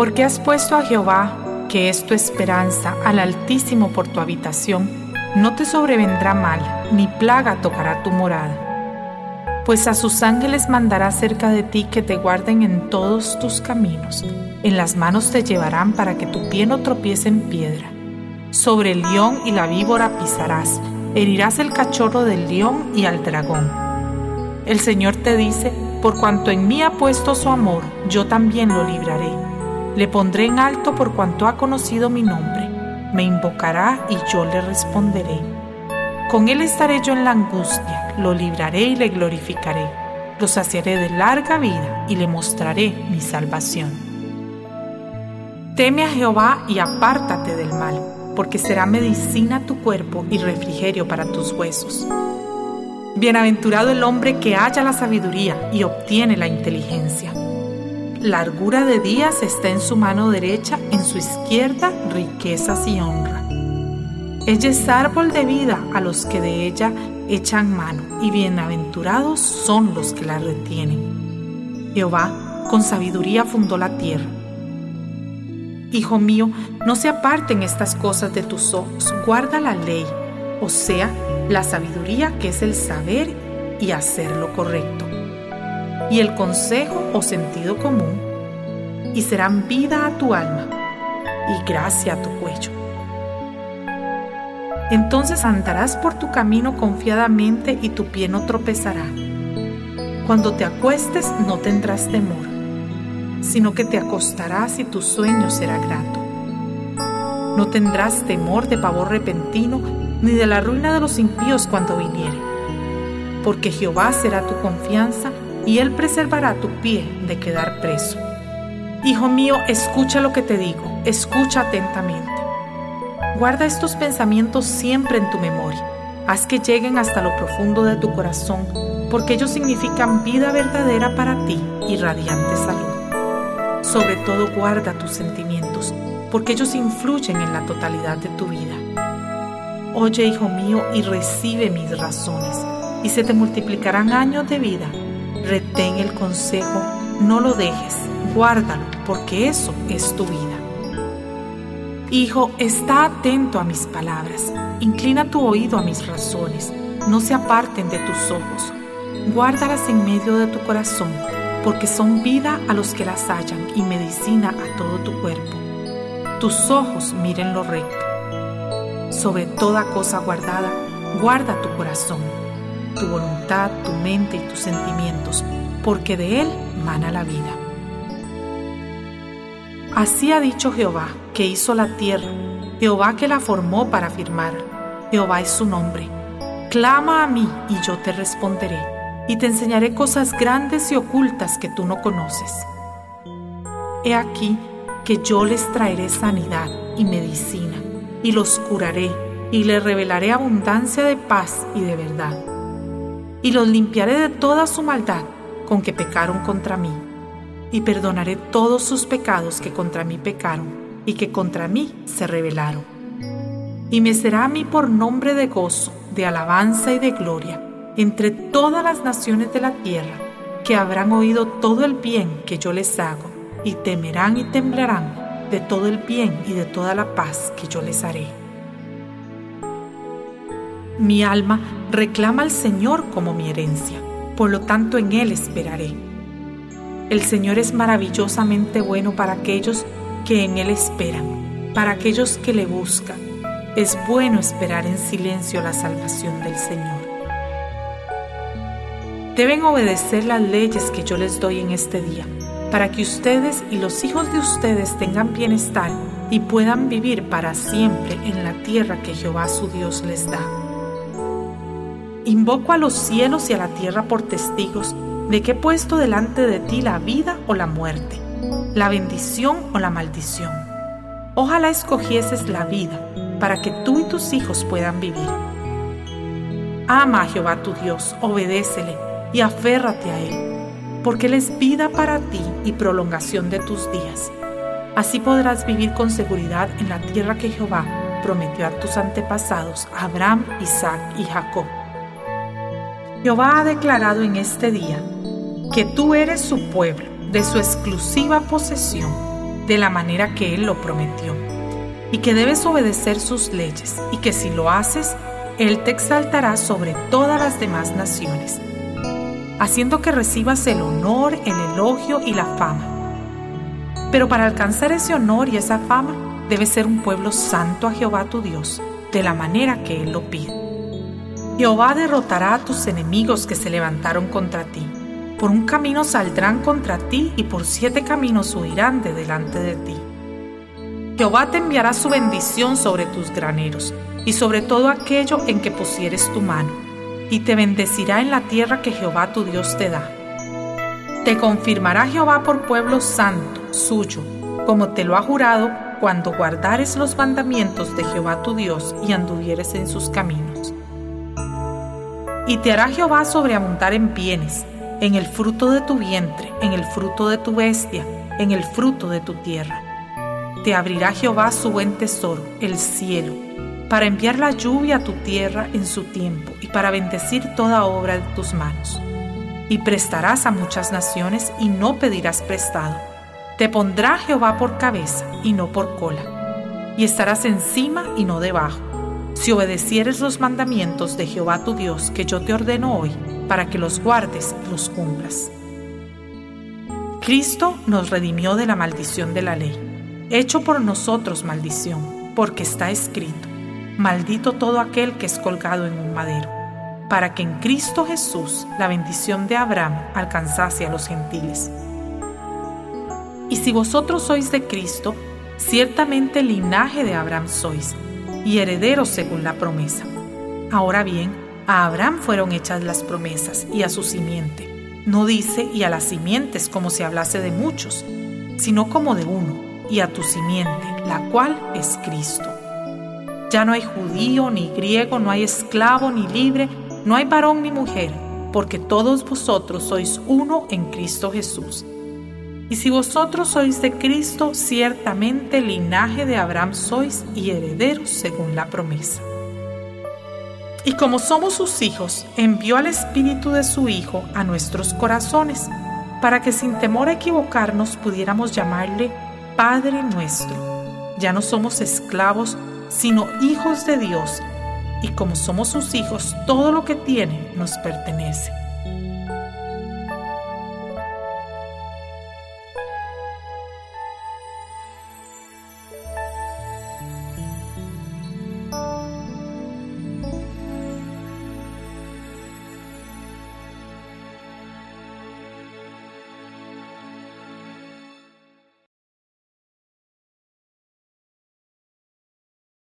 Porque has puesto a Jehová, que es tu esperanza, al Altísimo por tu habitación, no te sobrevendrá mal, ni plaga tocará tu morada pues a sus ángeles mandará cerca de ti que te guarden en todos tus caminos. En las manos te llevarán para que tu pie no tropiece en piedra. Sobre el león y la víbora pisarás, herirás el cachorro del león y al dragón. El Señor te dice, por cuanto en mí ha puesto su amor, yo también lo libraré. Le pondré en alto por cuanto ha conocido mi nombre. Me invocará y yo le responderé. Con él estaré yo en la angustia, lo libraré y le glorificaré. Lo saciaré de larga vida y le mostraré mi salvación. Teme a Jehová y apártate del mal, porque será medicina tu cuerpo y refrigerio para tus huesos. Bienaventurado el hombre que halla la sabiduría y obtiene la inteligencia. Largura de días está en su mano derecha, en su izquierda riquezas y honra. Ella es árbol de vida a los que de ella echan mano, y bienaventurados son los que la retienen. Jehová con sabiduría fundó la tierra. Hijo mío, no se aparten estas cosas de tus ojos, guarda la ley, o sea, la sabiduría que es el saber y hacer lo correcto, y el consejo o sentido común, y serán vida a tu alma y gracia a tu cuello. Entonces andarás por tu camino confiadamente y tu pie no tropezará. Cuando te acuestes no tendrás temor, sino que te acostarás y tu sueño será grato. No tendrás temor de pavor repentino, ni de la ruina de los impíos cuando viniere, porque Jehová será tu confianza y él preservará tu pie de quedar preso. Hijo mío, escucha lo que te digo, escucha atentamente. Guarda estos pensamientos siempre en tu memoria. Haz que lleguen hasta lo profundo de tu corazón, porque ellos significan vida verdadera para ti y radiante salud. Sobre todo guarda tus sentimientos, porque ellos influyen en la totalidad de tu vida. Oye, hijo mío, y recibe mis razones, y se te multiplicarán años de vida. Retén el consejo, no lo dejes, guárdalo, porque eso es tu vida. Hijo, está atento a mis palabras, inclina tu oído a mis razones, no se aparten de tus ojos, guárdalas en medio de tu corazón, porque son vida a los que las hallan y medicina a todo tu cuerpo. Tus ojos miren lo recto. Sobre toda cosa guardada, guarda tu corazón, tu voluntad, tu mente y tus sentimientos, porque de él mana la vida. Así ha dicho Jehová, que hizo la tierra, Jehová que la formó para firmar. Jehová es su nombre. Clama a mí y yo te responderé, y te enseñaré cosas grandes y ocultas que tú no conoces. He aquí que yo les traeré sanidad y medicina, y los curaré, y les revelaré abundancia de paz y de verdad. Y los limpiaré de toda su maldad con que pecaron contra mí y perdonaré todos sus pecados que contra mí pecaron y que contra mí se rebelaron. Y me será a mí por nombre de gozo, de alabanza y de gloria entre todas las naciones de la tierra, que habrán oído todo el bien que yo les hago, y temerán y temblarán de todo el bien y de toda la paz que yo les haré. Mi alma reclama al Señor como mi herencia, por lo tanto en Él esperaré. El Señor es maravillosamente bueno para aquellos que en Él esperan, para aquellos que le buscan. Es bueno esperar en silencio la salvación del Señor. Deben obedecer las leyes que yo les doy en este día, para que ustedes y los hijos de ustedes tengan bienestar y puedan vivir para siempre en la tierra que Jehová su Dios les da. Invoco a los cielos y a la tierra por testigos de que he puesto delante de ti la vida o la muerte, la bendición o la maldición. Ojalá escogieses la vida para que tú y tus hijos puedan vivir. Ama a Jehová tu Dios, obedécele y aférrate a Él, porque Él es vida para ti y prolongación de tus días. Así podrás vivir con seguridad en la tierra que Jehová prometió a tus antepasados, Abraham, Isaac y Jacob. Jehová ha declarado en este día que tú eres su pueblo, de su exclusiva posesión, de la manera que Él lo prometió, y que debes obedecer sus leyes, y que si lo haces, Él te exaltará sobre todas las demás naciones, haciendo que recibas el honor, el elogio y la fama. Pero para alcanzar ese honor y esa fama, debes ser un pueblo santo a Jehová tu Dios, de la manera que Él lo pide. Jehová derrotará a tus enemigos que se levantaron contra ti por un camino saldrán contra ti y por siete caminos huirán de delante de ti. Jehová te enviará su bendición sobre tus graneros y sobre todo aquello en que pusieres tu mano, y te bendecirá en la tierra que Jehová tu Dios te da. Te confirmará Jehová por pueblo santo, suyo, como te lo ha jurado cuando guardares los mandamientos de Jehová tu Dios y anduvieres en sus caminos. Y te hará Jehová sobreabundar en bienes, en el fruto de tu vientre, en el fruto de tu bestia, en el fruto de tu tierra. Te abrirá Jehová su buen tesoro, el cielo, para enviar la lluvia a tu tierra en su tiempo y para bendecir toda obra de tus manos. Y prestarás a muchas naciones y no pedirás prestado. Te pondrá Jehová por cabeza y no por cola. Y estarás encima y no debajo si obedecieres los mandamientos de Jehová tu Dios que yo te ordeno hoy, para que los guardes y los cumplas. Cristo nos redimió de la maldición de la ley, hecho por nosotros maldición, porque está escrito, maldito todo aquel que es colgado en un madero, para que en Cristo Jesús la bendición de Abraham alcanzase a los gentiles. Y si vosotros sois de Cristo, ciertamente linaje de Abraham sois y herederos según la promesa. Ahora bien, a Abraham fueron hechas las promesas y a su simiente. No dice y a las simientes como si hablase de muchos, sino como de uno, y a tu simiente, la cual es Cristo. Ya no hay judío ni griego, no hay esclavo ni libre, no hay varón ni mujer, porque todos vosotros sois uno en Cristo Jesús. Y si vosotros sois de Cristo, ciertamente linaje de Abraham sois y herederos según la promesa. Y como somos sus hijos, envió al Espíritu de su Hijo a nuestros corazones, para que sin temor a equivocarnos pudiéramos llamarle Padre nuestro. Ya no somos esclavos, sino hijos de Dios, y como somos sus hijos, todo lo que tiene nos pertenece.